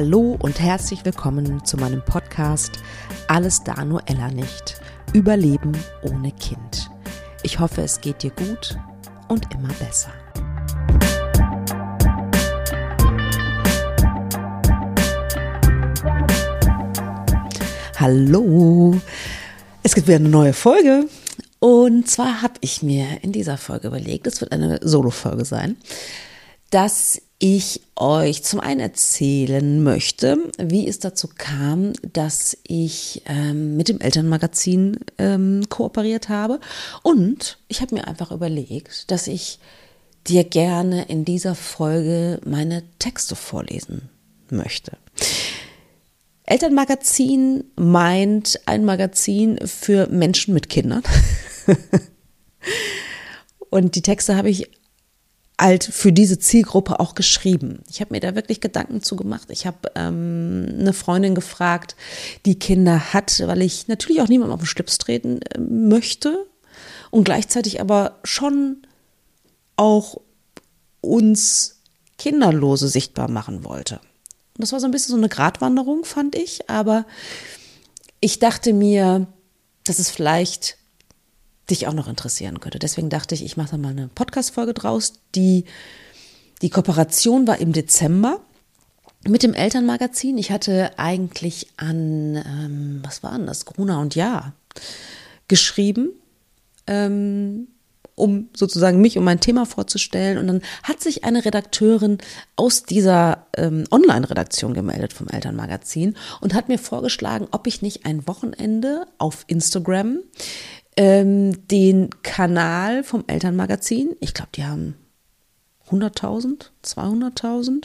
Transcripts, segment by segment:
Hallo und herzlich willkommen zu meinem Podcast Alles da nur Ella nicht. Überleben ohne Kind. Ich hoffe, es geht dir gut und immer besser. Hallo, es gibt wieder eine neue Folge. Und zwar habe ich mir in dieser Folge überlegt, es wird eine Solo-Folge sein, dass ich euch zum einen erzählen möchte, wie es dazu kam, dass ich ähm, mit dem Elternmagazin ähm, kooperiert habe. Und ich habe mir einfach überlegt, dass ich dir gerne in dieser Folge meine Texte vorlesen möchte. Elternmagazin meint ein Magazin für Menschen mit Kindern. Und die Texte habe ich halt für diese Zielgruppe auch geschrieben. Ich habe mir da wirklich Gedanken zu gemacht. Ich habe ähm, eine Freundin gefragt, die Kinder hat, weil ich natürlich auch niemandem auf den Schlips treten äh, möchte und gleichzeitig aber schon auch uns Kinderlose sichtbar machen wollte. Und das war so ein bisschen so eine Gratwanderung, fand ich, aber ich dachte mir, dass es vielleicht dich auch noch interessieren könnte. Deswegen dachte ich, ich mache da mal eine Podcast-Folge draus. Die, die Kooperation war im Dezember mit dem Elternmagazin. Ich hatte eigentlich an, ähm, was war denn das, Gruner und Ja geschrieben, ähm, um sozusagen mich und mein Thema vorzustellen. Und dann hat sich eine Redakteurin aus dieser ähm, Online-Redaktion gemeldet vom Elternmagazin und hat mir vorgeschlagen, ob ich nicht ein Wochenende auf Instagram ähm, den Kanal vom Elternmagazin. Ich glaube, die haben 100.000, 200.000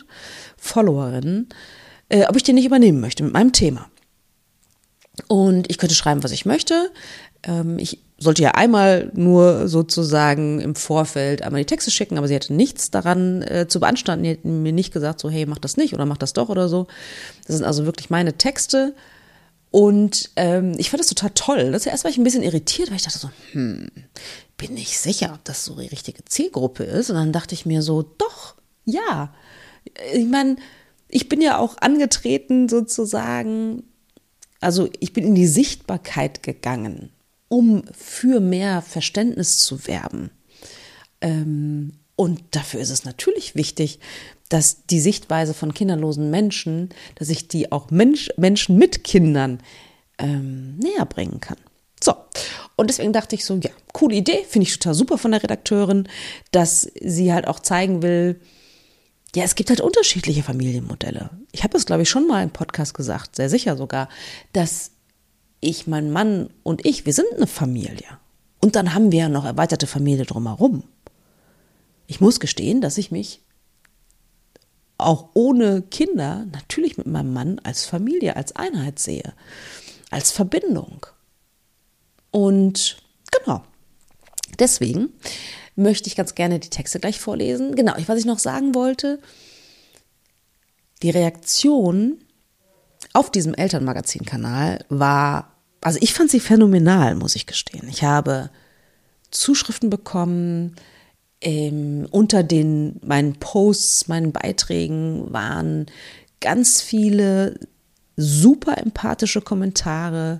Followerinnen, äh, ob ich den nicht übernehmen möchte mit meinem Thema. Und ich könnte schreiben, was ich möchte. Ähm, ich sollte ja einmal nur sozusagen im Vorfeld einmal die Texte schicken, aber sie hatte nichts daran äh, zu beanstanden. Die hat mir nicht gesagt, so, hey, mach das nicht oder mach das doch oder so. Das sind also wirklich meine Texte. Und ähm, ich fand das total toll. Das erst war ich ein bisschen irritiert, weil ich dachte so, hm, bin ich sicher, ob das so die richtige Zielgruppe ist. Und dann dachte ich mir so, doch, ja. Ich meine, ich bin ja auch angetreten sozusagen, also ich bin in die Sichtbarkeit gegangen, um für mehr Verständnis zu werben. Ähm, und dafür ist es natürlich wichtig, dass die Sichtweise von kinderlosen Menschen, dass ich die auch Mensch, Menschen mit Kindern ähm, näher bringen kann. So, und deswegen dachte ich so, ja, coole Idee, finde ich total super von der Redakteurin, dass sie halt auch zeigen will, ja, es gibt halt unterschiedliche Familienmodelle. Ich habe es, glaube ich, schon mal im Podcast gesagt, sehr sicher sogar, dass ich, mein Mann und ich, wir sind eine Familie. Und dann haben wir ja noch erweiterte Familie drumherum. Ich muss gestehen, dass ich mich auch ohne Kinder natürlich mit meinem Mann als Familie, als Einheit sehe, als Verbindung. Und genau, deswegen möchte ich ganz gerne die Texte gleich vorlesen. Genau, was ich noch sagen wollte, die Reaktion auf diesem Elternmagazin-Kanal war, also ich fand sie phänomenal, muss ich gestehen. Ich habe Zuschriften bekommen, ähm, unter den meinen Posts, meinen Beiträgen waren ganz viele super empathische Kommentare,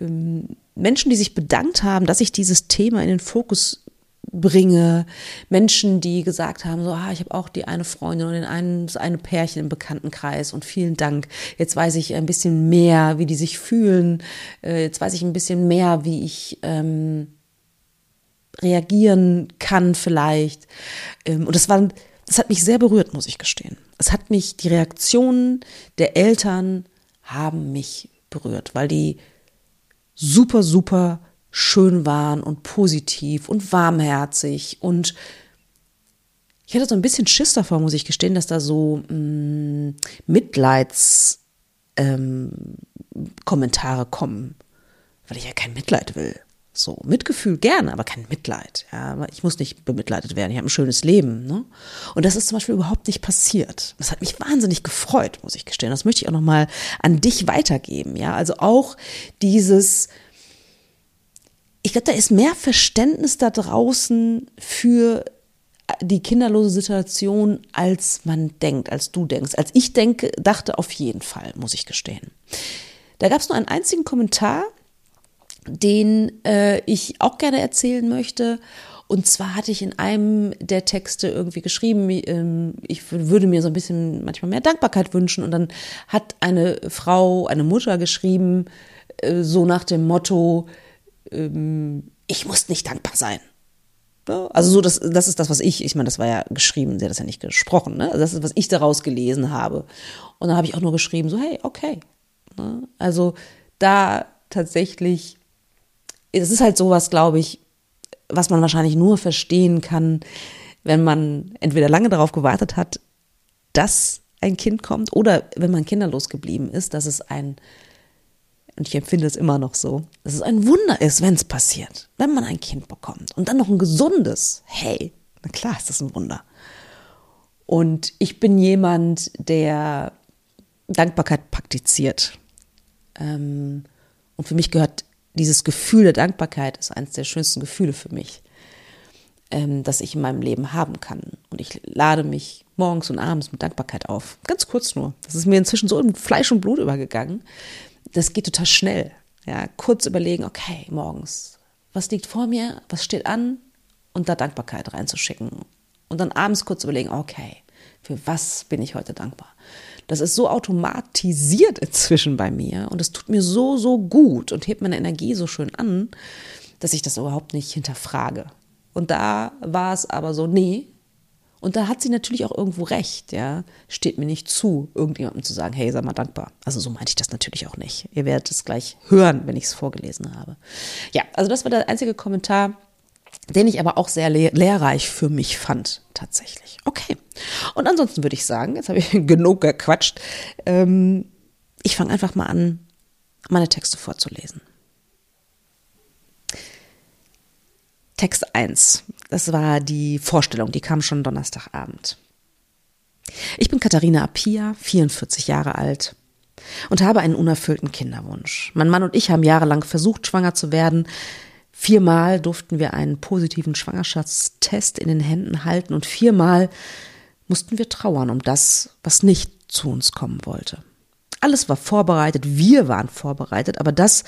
ähm, Menschen, die sich bedankt haben, dass ich dieses Thema in den Fokus bringe, Menschen, die gesagt haben, so, ah, ich habe auch die eine Freundin und den einen, das eine Pärchen im Bekanntenkreis und vielen Dank. Jetzt weiß ich ein bisschen mehr, wie die sich fühlen. Äh, jetzt weiß ich ein bisschen mehr, wie ich ähm, reagieren kann vielleicht. Ähm, und das war, das hat mich sehr berührt, muss ich gestehen. Es hat mich, die Reaktionen der Eltern haben mich berührt, weil die super, super schön waren und positiv und warmherzig und ich hatte so ein bisschen Schiss davor, muss ich gestehen, dass da so mh, mm, Mitleidskommentare ähm, kommen, weil ich ja kein Mitleid will. So, Mitgefühl gerne, aber kein Mitleid. Ja, ich muss nicht bemitleidet werden. Ich habe ein schönes Leben. Ne? Und das ist zum Beispiel überhaupt nicht passiert. Das hat mich wahnsinnig gefreut, muss ich gestehen. Das möchte ich auch nochmal an dich weitergeben. Ja, also auch dieses, ich glaube, da ist mehr Verständnis da draußen für die kinderlose Situation, als man denkt, als du denkst. Als ich denke, dachte auf jeden Fall, muss ich gestehen. Da gab es nur einen einzigen Kommentar, den äh, ich auch gerne erzählen möchte. Und zwar hatte ich in einem der Texte irgendwie geschrieben, ähm, ich würde mir so ein bisschen manchmal mehr Dankbarkeit wünschen. Und dann hat eine Frau, eine Mutter geschrieben, äh, so nach dem Motto, ähm, ich muss nicht dankbar sein. Also so, das, das ist das, was ich, ich meine, das war ja geschrieben, sie hat das ja nicht gesprochen, ne? Also das ist, was ich daraus gelesen habe. Und dann habe ich auch nur geschrieben, so, hey, okay. Ne? Also da tatsächlich, es ist halt sowas, glaube ich, was man wahrscheinlich nur verstehen kann, wenn man entweder lange darauf gewartet hat, dass ein Kind kommt oder wenn man kinderlos geblieben ist, dass es ein, und ich empfinde es immer noch so, dass es ein Wunder ist, wenn es passiert, wenn man ein Kind bekommt und dann noch ein gesundes. Hey, na klar ist das ein Wunder. Und ich bin jemand, der Dankbarkeit praktiziert. Ähm, und für mich gehört dieses Gefühl der Dankbarkeit ist eines der schönsten Gefühle für mich, ähm, das ich in meinem Leben haben kann. Und ich lade mich morgens und abends mit Dankbarkeit auf. Ganz kurz nur. Das ist mir inzwischen so in Fleisch und Blut übergegangen. Das geht total schnell. Ja, kurz überlegen, okay, morgens, was liegt vor mir, was steht an und da Dankbarkeit reinzuschicken. Und dann abends kurz überlegen, okay, für was bin ich heute dankbar? Das ist so automatisiert inzwischen bei mir und es tut mir so, so gut und hebt meine Energie so schön an, dass ich das überhaupt nicht hinterfrage. Und da war es aber so, nee. Und da hat sie natürlich auch irgendwo recht, ja. Steht mir nicht zu, irgendjemandem zu sagen, hey, sei mal dankbar. Also so meinte ich das natürlich auch nicht. Ihr werdet es gleich hören, wenn ich es vorgelesen habe. Ja, also das war der einzige Kommentar, den ich aber auch sehr lehrreich für mich fand, tatsächlich. Okay. Und ansonsten würde ich sagen, jetzt habe ich genug gequatscht. Ähm, ich fange einfach mal an, meine Texte vorzulesen. Text 1. Das war die Vorstellung, die kam schon Donnerstagabend. Ich bin Katharina Apia, 44 Jahre alt und habe einen unerfüllten Kinderwunsch. Mein Mann und ich haben jahrelang versucht, schwanger zu werden. Viermal durften wir einen positiven Schwangerschaftstest in den Händen halten und viermal mussten wir trauern um das, was nicht zu uns kommen wollte. Alles war vorbereitet, wir waren vorbereitet, aber das,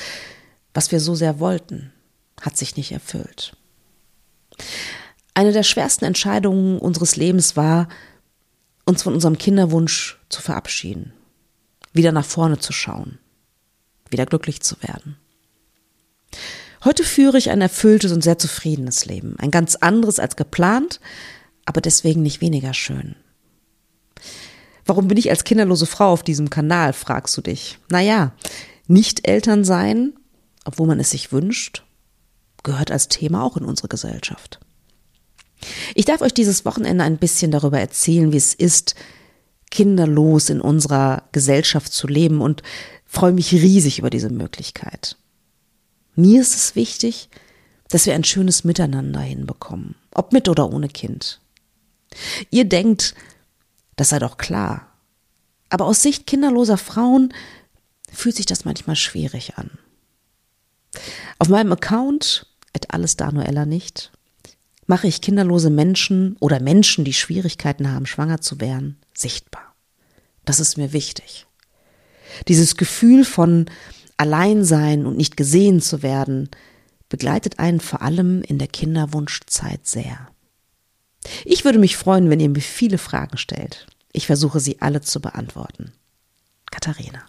was wir so sehr wollten, hat sich nicht erfüllt. Eine der schwersten Entscheidungen unseres Lebens war, uns von unserem Kinderwunsch zu verabschieden, wieder nach vorne zu schauen, wieder glücklich zu werden. Heute führe ich ein erfülltes und sehr zufriedenes Leben, ein ganz anderes als geplant, aber deswegen nicht weniger schön. Warum bin ich als kinderlose Frau auf diesem Kanal, fragst du dich. Naja, nicht Eltern sein, obwohl man es sich wünscht, gehört als Thema auch in unsere Gesellschaft. Ich darf euch dieses Wochenende ein bisschen darüber erzählen, wie es ist, kinderlos in unserer Gesellschaft zu leben und freue mich riesig über diese Möglichkeit. Mir ist es wichtig, dass wir ein schönes Miteinander hinbekommen, ob mit oder ohne Kind. Ihr denkt, das sei doch klar. Aber aus Sicht kinderloser Frauen fühlt sich das manchmal schwierig an. Auf meinem Account, et alles Danuella nicht, mache ich kinderlose Menschen oder Menschen, die Schwierigkeiten haben, schwanger zu werden, sichtbar. Das ist mir wichtig. Dieses Gefühl von Alleinsein und nicht gesehen zu werden, begleitet einen vor allem in der Kinderwunschzeit sehr. Ich würde mich freuen, wenn ihr mir viele Fragen stellt. Ich versuche sie alle zu beantworten. Katharina.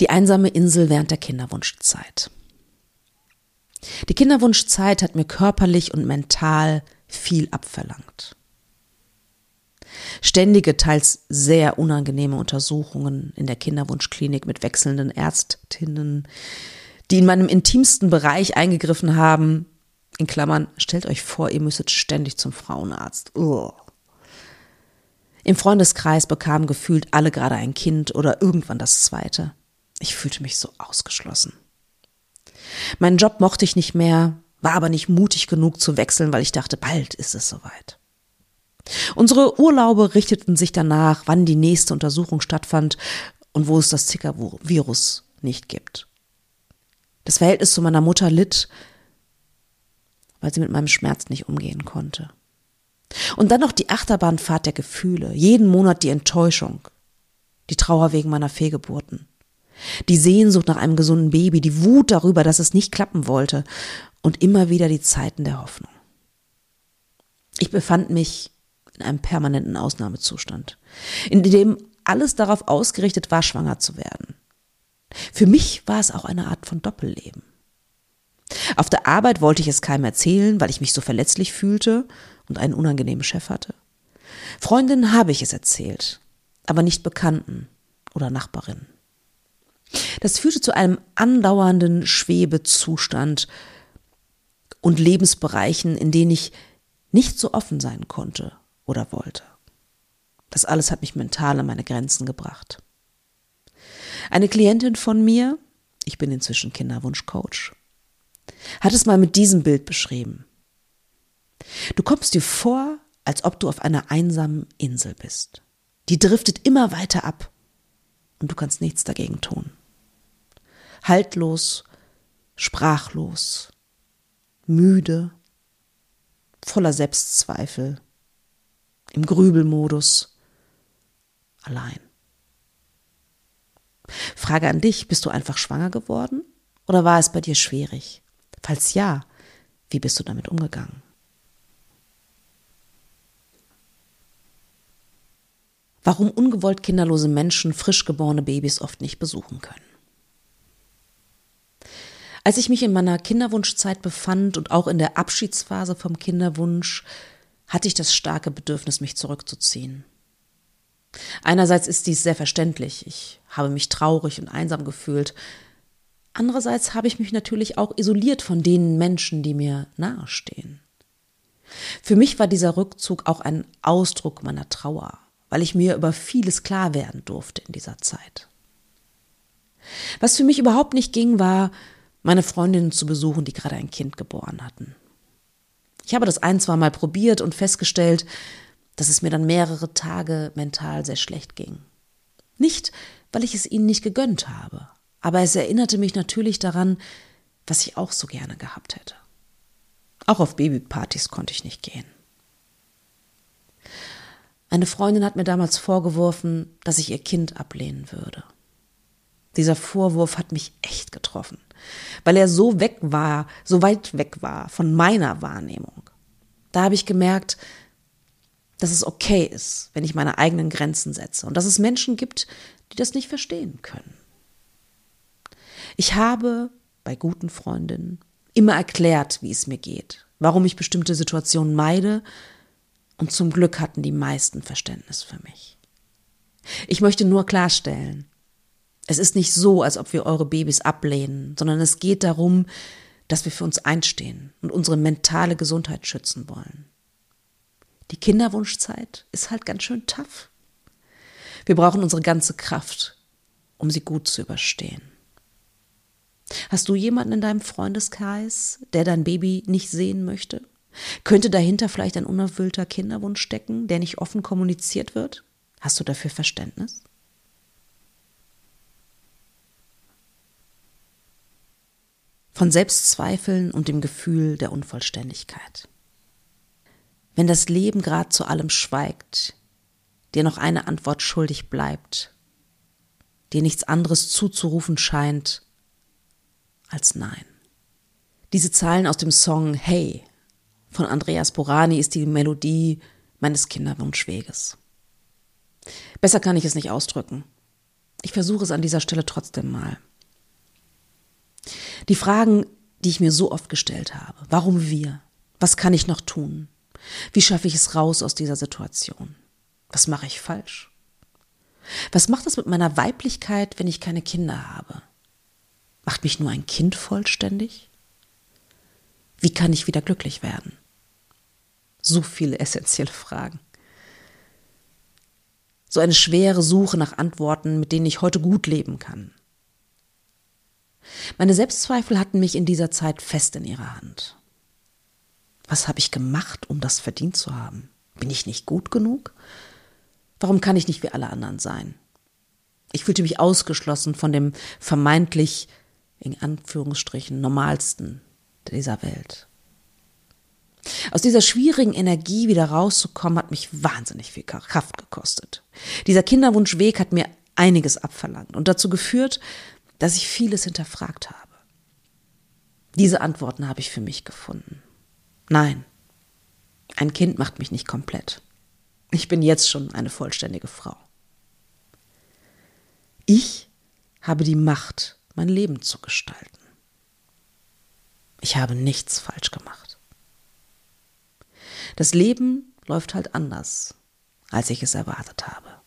Die einsame Insel während der Kinderwunschzeit. Die Kinderwunschzeit hat mir körperlich und mental viel abverlangt. Ständige, teils sehr unangenehme Untersuchungen in der Kinderwunschklinik mit wechselnden Ärztinnen, die in meinem intimsten Bereich eingegriffen haben. In Klammern, stellt euch vor, ihr müsstet ständig zum Frauenarzt. Ugh. Im Freundeskreis bekamen gefühlt alle gerade ein Kind oder irgendwann das zweite. Ich fühlte mich so ausgeschlossen. Meinen Job mochte ich nicht mehr, war aber nicht mutig genug zu wechseln, weil ich dachte, bald ist es soweit. Unsere Urlaube richteten sich danach, wann die nächste Untersuchung stattfand und wo es das Zika-Virus nicht gibt. Das Verhältnis zu meiner Mutter litt weil sie mit meinem Schmerz nicht umgehen konnte. Und dann noch die Achterbahnfahrt der Gefühle, jeden Monat die Enttäuschung, die Trauer wegen meiner Fehlgeburten, die Sehnsucht nach einem gesunden Baby, die Wut darüber, dass es nicht klappen wollte und immer wieder die Zeiten der Hoffnung. Ich befand mich in einem permanenten Ausnahmezustand, in dem alles darauf ausgerichtet war, schwanger zu werden. Für mich war es auch eine Art von Doppelleben. Auf der Arbeit wollte ich es keinem erzählen, weil ich mich so verletzlich fühlte und einen unangenehmen Chef hatte. Freundinnen habe ich es erzählt, aber nicht Bekannten oder Nachbarinnen. Das führte zu einem andauernden Schwebezustand und Lebensbereichen, in denen ich nicht so offen sein konnte oder wollte. Das alles hat mich mental an meine Grenzen gebracht. Eine Klientin von mir, ich bin inzwischen Kinderwunschcoach, hat es mal mit diesem Bild beschrieben. Du kommst dir vor, als ob du auf einer einsamen Insel bist. Die driftet immer weiter ab und du kannst nichts dagegen tun. Haltlos, sprachlos, müde, voller Selbstzweifel, im Grübelmodus, allein. Frage an dich, bist du einfach schwanger geworden oder war es bei dir schwierig? Falls ja, wie bist du damit umgegangen? Warum ungewollt kinderlose Menschen frisch geborene Babys oft nicht besuchen können. Als ich mich in meiner Kinderwunschzeit befand und auch in der Abschiedsphase vom Kinderwunsch, hatte ich das starke Bedürfnis, mich zurückzuziehen. Einerseits ist dies sehr verständlich. Ich habe mich traurig und einsam gefühlt. Andererseits habe ich mich natürlich auch isoliert von den Menschen, die mir nahestehen. Für mich war dieser Rückzug auch ein Ausdruck meiner Trauer, weil ich mir über vieles klar werden durfte in dieser Zeit. Was für mich überhaupt nicht ging, war, meine Freundinnen zu besuchen, die gerade ein Kind geboren hatten. Ich habe das ein, zwei Mal probiert und festgestellt, dass es mir dann mehrere Tage mental sehr schlecht ging. Nicht, weil ich es ihnen nicht gegönnt habe, aber es erinnerte mich natürlich daran, was ich auch so gerne gehabt hätte. Auch auf Babypartys konnte ich nicht gehen. Eine Freundin hat mir damals vorgeworfen, dass ich ihr Kind ablehnen würde. Dieser Vorwurf hat mich echt getroffen, weil er so weg war, so weit weg war von meiner Wahrnehmung. Da habe ich gemerkt, dass es okay ist, wenn ich meine eigenen Grenzen setze und dass es Menschen gibt, die das nicht verstehen können. Ich habe bei guten Freundinnen immer erklärt, wie es mir geht, warum ich bestimmte Situationen meide und zum Glück hatten die meisten Verständnis für mich. Ich möchte nur klarstellen, es ist nicht so, als ob wir eure Babys ablehnen, sondern es geht darum, dass wir für uns einstehen und unsere mentale Gesundheit schützen wollen. Die Kinderwunschzeit ist halt ganz schön tough. Wir brauchen unsere ganze Kraft, um sie gut zu überstehen. Hast du jemanden in deinem Freundeskreis, der dein Baby nicht sehen möchte? Könnte dahinter vielleicht ein unerfüllter Kinderwunsch stecken, der nicht offen kommuniziert wird? Hast du dafür Verständnis? Von Selbstzweifeln und dem Gefühl der Unvollständigkeit. Wenn das Leben grad zu allem schweigt, dir noch eine Antwort schuldig bleibt, dir nichts anderes zuzurufen scheint als Nein. Diese Zeilen aus dem Song Hey von Andreas Borani ist die Melodie meines Kinderwunschweges. Besser kann ich es nicht ausdrücken. Ich versuche es an dieser Stelle trotzdem mal. Die Fragen, die ich mir so oft gestellt habe. Warum wir? Was kann ich noch tun? Wie schaffe ich es raus aus dieser Situation? Was mache ich falsch? Was macht es mit meiner Weiblichkeit, wenn ich keine Kinder habe? Macht mich nur ein Kind vollständig? Wie kann ich wieder glücklich werden? So viele essentielle Fragen. So eine schwere Suche nach Antworten, mit denen ich heute gut leben kann. Meine Selbstzweifel hatten mich in dieser Zeit fest in ihrer Hand. Was habe ich gemacht, um das verdient zu haben? Bin ich nicht gut genug? Warum kann ich nicht wie alle anderen sein? Ich fühlte mich ausgeschlossen von dem vermeintlich, in Anführungsstrichen, normalsten dieser Welt. Aus dieser schwierigen Energie wieder rauszukommen, hat mich wahnsinnig viel Kraft gekostet. Dieser Kinderwunschweg hat mir einiges abverlangt und dazu geführt, dass ich vieles hinterfragt habe. Diese Antworten habe ich für mich gefunden. Nein, ein Kind macht mich nicht komplett. Ich bin jetzt schon eine vollständige Frau. Ich habe die Macht, mein Leben zu gestalten. Ich habe nichts falsch gemacht. Das Leben läuft halt anders, als ich es erwartet habe.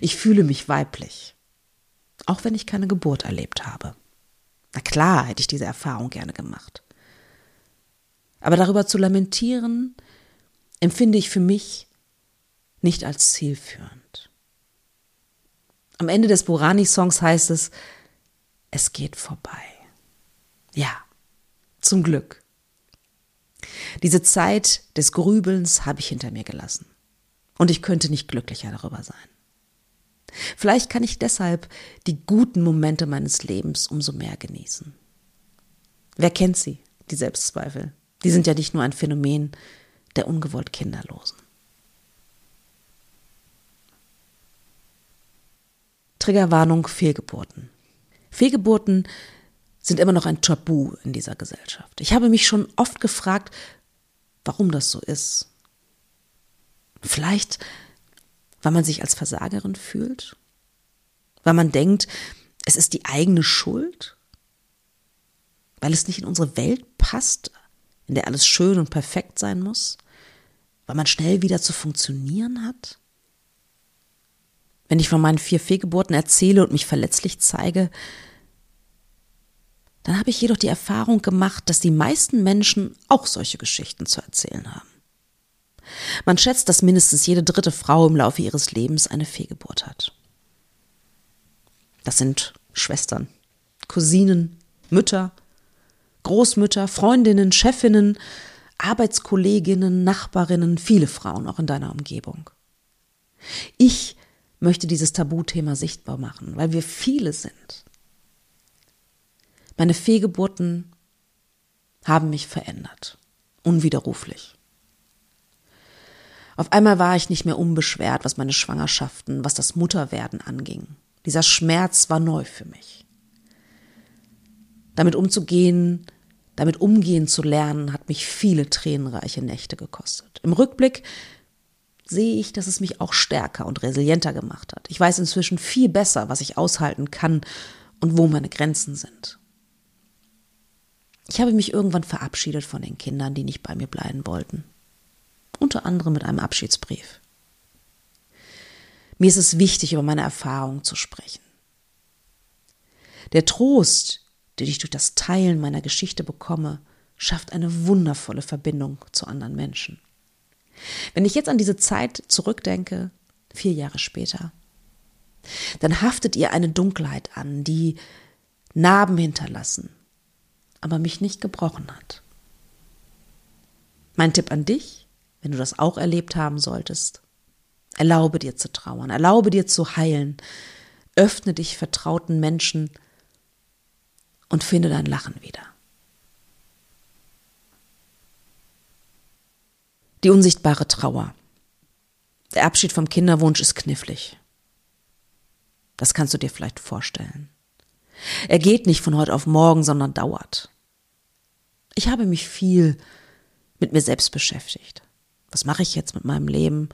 Ich fühle mich weiblich, auch wenn ich keine Geburt erlebt habe. Na klar hätte ich diese Erfahrung gerne gemacht. Aber darüber zu lamentieren, empfinde ich für mich nicht als zielführend. Am Ende des Burani-Songs heißt es, es geht vorbei. Ja, zum Glück. Diese Zeit des Grübelns habe ich hinter mir gelassen. Und ich könnte nicht glücklicher darüber sein. Vielleicht kann ich deshalb die guten Momente meines Lebens umso mehr genießen. Wer kennt sie, die Selbstzweifel? Die sind ja nicht nur ein Phänomen der ungewollt Kinderlosen. Triggerwarnung Fehlgeburten. Fehlgeburten sind immer noch ein Tabu in dieser Gesellschaft. Ich habe mich schon oft gefragt, warum das so ist. Vielleicht, weil man sich als Versagerin fühlt, weil man denkt, es ist die eigene Schuld, weil es nicht in unsere Welt passt, in der alles schön und perfekt sein muss, weil man schnell wieder zu funktionieren hat. Wenn ich von meinen vier Fehlgeburten erzähle und mich verletzlich zeige, dann habe ich jedoch die Erfahrung gemacht, dass die meisten Menschen auch solche Geschichten zu erzählen haben. Man schätzt, dass mindestens jede dritte Frau im Laufe ihres Lebens eine Fehlgeburt hat. Das sind Schwestern, Cousinen, Mütter, Großmütter, Freundinnen, Chefinnen, Arbeitskolleginnen, Nachbarinnen, viele Frauen auch in deiner Umgebung. Ich möchte dieses Tabuthema sichtbar machen, weil wir viele sind. Meine Fehlgeburten haben mich verändert. Unwiderruflich. Auf einmal war ich nicht mehr unbeschwert, was meine Schwangerschaften, was das Mutterwerden anging. Dieser Schmerz war neu für mich. Damit umzugehen, damit umgehen zu lernen, hat mich viele tränenreiche Nächte gekostet. Im Rückblick sehe ich, dass es mich auch stärker und resilienter gemacht hat. Ich weiß inzwischen viel besser, was ich aushalten kann und wo meine Grenzen sind. Ich habe mich irgendwann verabschiedet von den Kindern, die nicht bei mir bleiben wollten. Unter anderem mit einem Abschiedsbrief. Mir ist es wichtig, über meine Erfahrungen zu sprechen. Der Trost, den ich durch das Teilen meiner Geschichte bekomme, schafft eine wundervolle Verbindung zu anderen Menschen. Wenn ich jetzt an diese Zeit zurückdenke, vier Jahre später, dann haftet ihr eine Dunkelheit an, die Narben hinterlassen, aber mich nicht gebrochen hat. Mein Tipp an dich, wenn du das auch erlebt haben solltest, erlaube dir zu trauern, erlaube dir zu heilen, öffne dich vertrauten Menschen und finde dein Lachen wieder. Die unsichtbare Trauer. Der Abschied vom Kinderwunsch ist knifflig. Das kannst du dir vielleicht vorstellen. Er geht nicht von heute auf morgen, sondern dauert. Ich habe mich viel mit mir selbst beschäftigt. Was mache ich jetzt mit meinem Leben?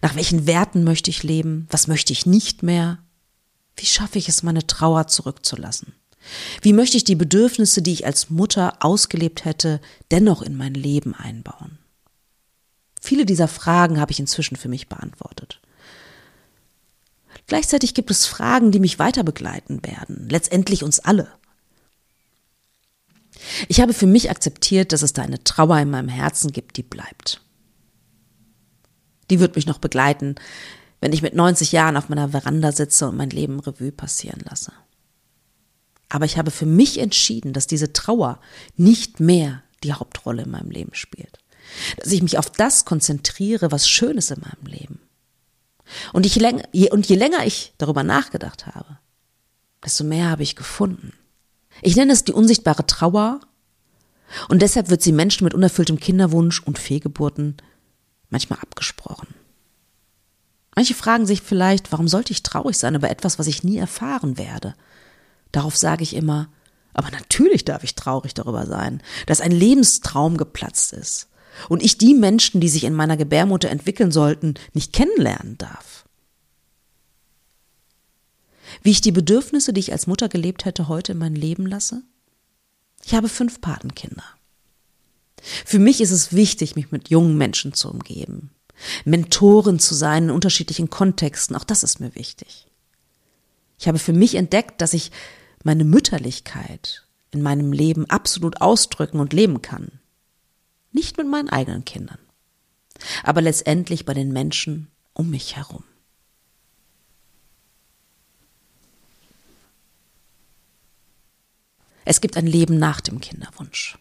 Nach welchen Werten möchte ich leben? Was möchte ich nicht mehr? Wie schaffe ich es, meine Trauer zurückzulassen? Wie möchte ich die Bedürfnisse, die ich als Mutter ausgelebt hätte, dennoch in mein Leben einbauen? Viele dieser Fragen habe ich inzwischen für mich beantwortet. Gleichzeitig gibt es Fragen, die mich weiter begleiten werden, letztendlich uns alle. Ich habe für mich akzeptiert, dass es da eine Trauer in meinem Herzen gibt, die bleibt. Die wird mich noch begleiten, wenn ich mit 90 Jahren auf meiner Veranda sitze und mein Leben Revue passieren lasse. Aber ich habe für mich entschieden, dass diese Trauer nicht mehr die Hauptrolle in meinem Leben spielt. Dass ich mich auf das konzentriere, was Schönes in meinem Leben. Und, ich, und je länger ich darüber nachgedacht habe, desto mehr habe ich gefunden. Ich nenne es die unsichtbare Trauer, Und deshalb wird sie Menschen mit unerfülltem Kinderwunsch und Fehlgeburten manchmal abgesprochen. Manche fragen sich vielleicht, warum sollte ich traurig sein über etwas, was ich nie erfahren werde? Darauf sage ich immer, aber natürlich darf ich traurig darüber sein, dass ein Lebenstraum geplatzt ist und ich die Menschen, die sich in meiner Gebärmutter entwickeln sollten, nicht kennenlernen darf. Wie ich die Bedürfnisse, die ich als Mutter gelebt hätte, heute in mein Leben lasse? Ich habe fünf Patenkinder. Für mich ist es wichtig, mich mit jungen Menschen zu umgeben. Mentoren zu sein in unterschiedlichen Kontexten, auch das ist mir wichtig. Ich habe für mich entdeckt, dass ich meine Mütterlichkeit in meinem Leben absolut ausdrücken und leben kann. Nicht mit meinen eigenen Kindern, aber letztendlich bei den Menschen um mich herum. Es gibt ein Leben nach dem Kinderwunsch.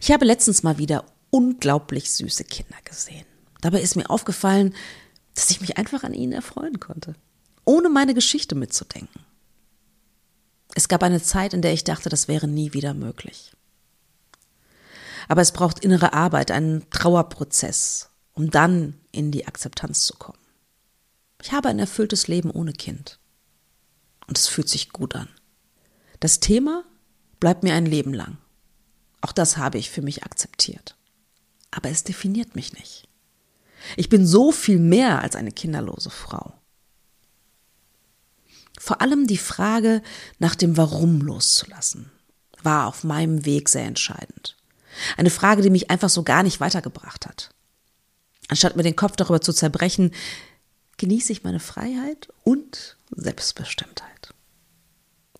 Ich habe letztens mal wieder unglaublich süße Kinder gesehen. Dabei ist mir aufgefallen, dass ich mich einfach an ihnen erfreuen konnte, ohne meine Geschichte mitzudenken. Es gab eine Zeit, in der ich dachte, das wäre nie wieder möglich. Aber es braucht innere Arbeit, einen Trauerprozess, um dann in die Akzeptanz zu kommen. Ich habe ein erfülltes Leben ohne Kind. Und es fühlt sich gut an. Das Thema bleibt mir ein Leben lang. Auch das habe ich für mich akzeptiert. Aber es definiert mich nicht. Ich bin so viel mehr als eine kinderlose Frau. Vor allem die Frage nach dem Warum loszulassen war auf meinem Weg sehr entscheidend. Eine Frage, die mich einfach so gar nicht weitergebracht hat. Anstatt mir den Kopf darüber zu zerbrechen, genieße ich meine Freiheit und Selbstbestimmtheit.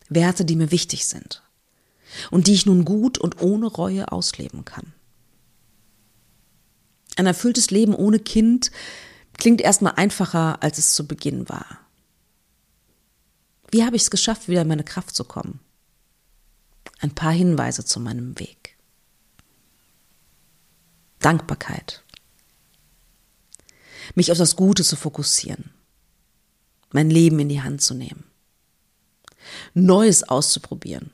Werte, die mir wichtig sind und die ich nun gut und ohne Reue ausleben kann. Ein erfülltes Leben ohne Kind klingt erstmal einfacher, als es zu Beginn war. Wie habe ich es geschafft, wieder in meine Kraft zu kommen? Ein paar Hinweise zu meinem Weg. Dankbarkeit. Mich auf das Gute zu fokussieren. Mein Leben in die Hand zu nehmen. Neues auszuprobieren.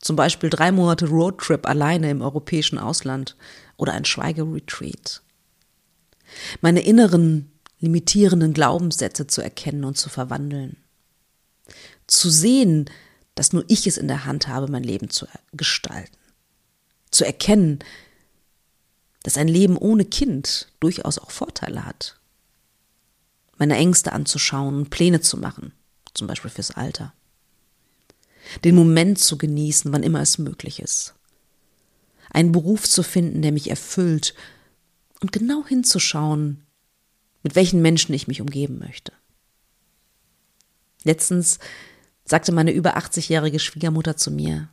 Zum Beispiel drei Monate Roadtrip alleine im europäischen Ausland oder ein Schweigeretreat. Meine inneren limitierenden Glaubenssätze zu erkennen und zu verwandeln. Zu sehen, dass nur ich es in der Hand habe, mein Leben zu gestalten. Zu erkennen, dass ein Leben ohne Kind durchaus auch Vorteile hat. Meine Ängste anzuschauen und Pläne zu machen, zum Beispiel fürs Alter den Moment zu genießen, wann immer es möglich ist. Einen Beruf zu finden, der mich erfüllt und genau hinzuschauen, mit welchen Menschen ich mich umgeben möchte. Letztens sagte meine über 80-jährige Schwiegermutter zu mir,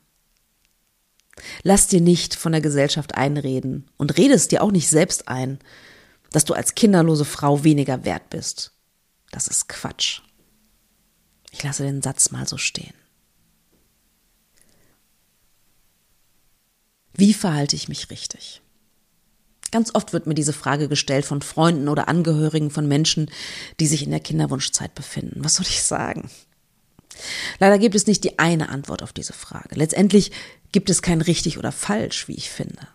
Lass dir nicht von der Gesellschaft einreden und rede es dir auch nicht selbst ein, dass du als kinderlose Frau weniger wert bist. Das ist Quatsch. Ich lasse den Satz mal so stehen. Wie verhalte ich mich richtig? Ganz oft wird mir diese Frage gestellt von Freunden oder Angehörigen von Menschen, die sich in der Kinderwunschzeit befinden. Was soll ich sagen? Leider gibt es nicht die eine Antwort auf diese Frage. Letztendlich gibt es kein richtig oder falsch, wie ich finde.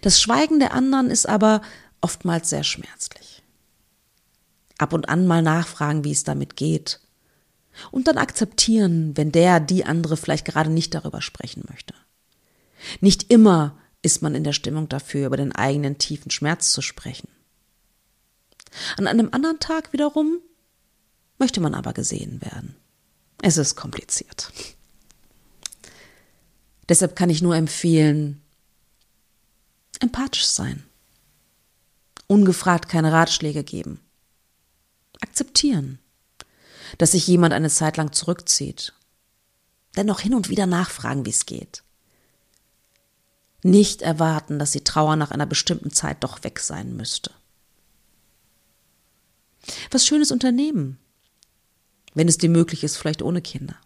Das Schweigen der anderen ist aber oftmals sehr schmerzlich. Ab und an mal nachfragen, wie es damit geht. Und dann akzeptieren, wenn der, die andere vielleicht gerade nicht darüber sprechen möchte. Nicht immer ist man in der Stimmung dafür, über den eigenen tiefen Schmerz zu sprechen. An einem anderen Tag wiederum möchte man aber gesehen werden. Es ist kompliziert. Deshalb kann ich nur empfehlen, empathisch sein, ungefragt keine Ratschläge geben, akzeptieren, dass sich jemand eine Zeit lang zurückzieht, dennoch hin und wieder nachfragen, wie es geht nicht erwarten, dass die Trauer nach einer bestimmten Zeit doch weg sein müsste. Was Schönes unternehmen, wenn es dir möglich ist, vielleicht ohne Kinder.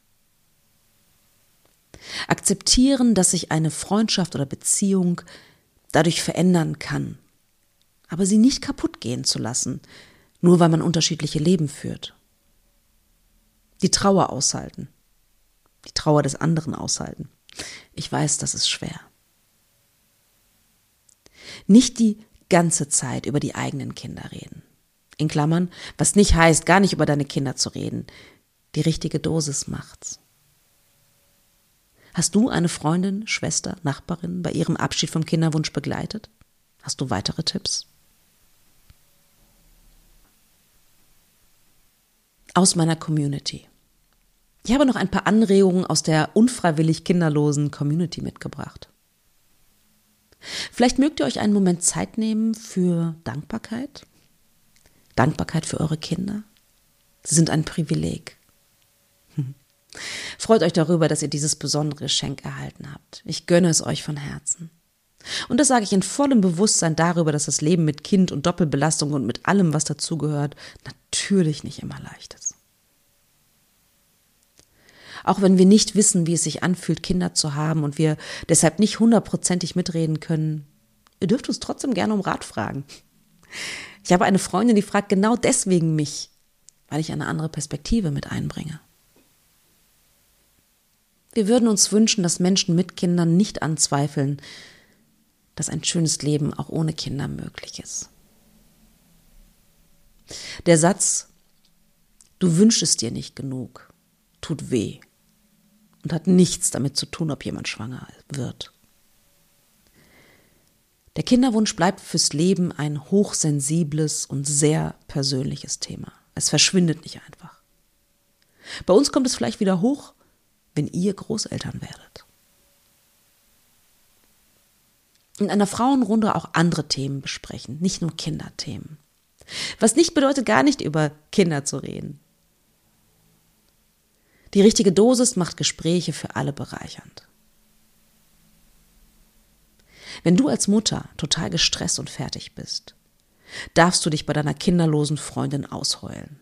Akzeptieren, dass sich eine Freundschaft oder Beziehung dadurch verändern kann, aber sie nicht kaputt gehen zu lassen, nur weil man unterschiedliche Leben führt. Die Trauer aushalten, die Trauer des anderen aushalten. Ich weiß, das ist schwer. Nicht die ganze Zeit über die eigenen Kinder reden. In Klammern, was nicht heißt, gar nicht über deine Kinder zu reden. Die richtige Dosis macht's. Hast du eine Freundin, Schwester, Nachbarin bei ihrem Abschied vom Kinderwunsch begleitet? Hast du weitere Tipps? Aus meiner Community. Ich habe noch ein paar Anregungen aus der unfreiwillig kinderlosen Community mitgebracht. Vielleicht mögt ihr euch einen Moment Zeit nehmen für Dankbarkeit. Dankbarkeit für eure Kinder. Sie sind ein Privileg. Freut euch darüber, dass ihr dieses besondere Geschenk erhalten habt. Ich gönne es euch von Herzen. Und das sage ich in vollem Bewusstsein darüber, dass das Leben mit Kind und Doppelbelastung und mit allem, was dazugehört, natürlich nicht immer leicht ist. Auch wenn wir nicht wissen, wie es sich anfühlt, Kinder zu haben und wir deshalb nicht hundertprozentig mitreden können, ihr dürft uns trotzdem gerne um Rat fragen. Ich habe eine Freundin, die fragt genau deswegen mich, weil ich eine andere Perspektive mit einbringe. Wir würden uns wünschen, dass Menschen mit Kindern nicht anzweifeln, dass ein schönes Leben auch ohne Kinder möglich ist. Der Satz, du wünschst dir nicht genug, tut weh und hat nichts damit zu tun, ob jemand schwanger wird. Der Kinderwunsch bleibt fürs Leben ein hochsensibles und sehr persönliches Thema. Es verschwindet nicht einfach. Bei uns kommt es vielleicht wieder hoch, wenn ihr Großeltern werdet. In einer Frauenrunde auch andere Themen besprechen, nicht nur Kinderthemen. Was nicht bedeutet, gar nicht über Kinder zu reden. Die richtige Dosis macht Gespräche für alle bereichernd. Wenn du als Mutter total gestresst und fertig bist, darfst du dich bei deiner kinderlosen Freundin ausheulen.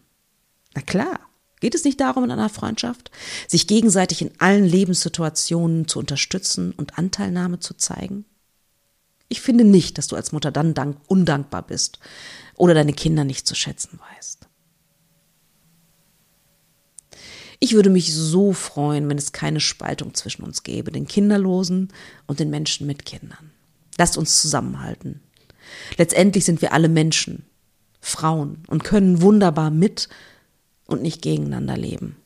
Na klar, Geht es nicht darum in einer Freundschaft, sich gegenseitig in allen Lebenssituationen zu unterstützen und Anteilnahme zu zeigen? Ich finde nicht, dass du als Mutter dann dank undankbar bist oder deine Kinder nicht zu schätzen weißt. Ich würde mich so freuen, wenn es keine Spaltung zwischen uns gäbe, den Kinderlosen und den Menschen mit Kindern. Lasst uns zusammenhalten. Letztendlich sind wir alle Menschen, Frauen und können wunderbar mit und nicht gegeneinander leben.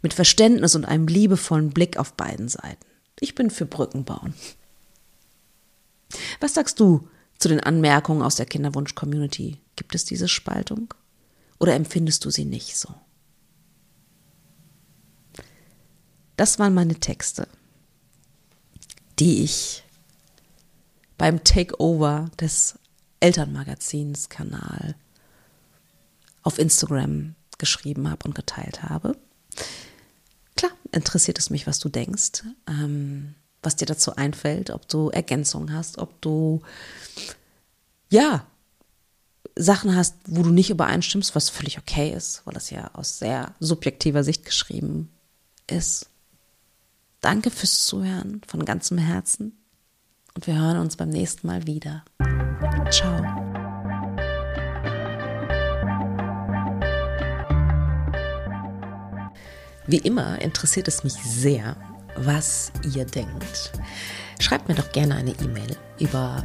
Mit Verständnis und einem liebevollen Blick auf beiden Seiten. Ich bin für Brücken bauen. Was sagst du zu den Anmerkungen aus der Kinderwunsch-Community? Gibt es diese Spaltung? Oder empfindest du sie nicht so? Das waren meine Texte, die ich beim Takeover des Elternmagazins Kanal auf Instagram geschrieben habe und geteilt habe. Klar, interessiert es mich, was du denkst, ähm, was dir dazu einfällt, ob du Ergänzungen hast, ob du ja Sachen hast, wo du nicht übereinstimmst, was völlig okay ist, weil das ja aus sehr subjektiver Sicht geschrieben ist. Danke fürs Zuhören von ganzem Herzen und wir hören uns beim nächsten Mal wieder. Ciao. Wie immer interessiert es mich sehr, was ihr denkt. Schreibt mir doch gerne eine E-Mail über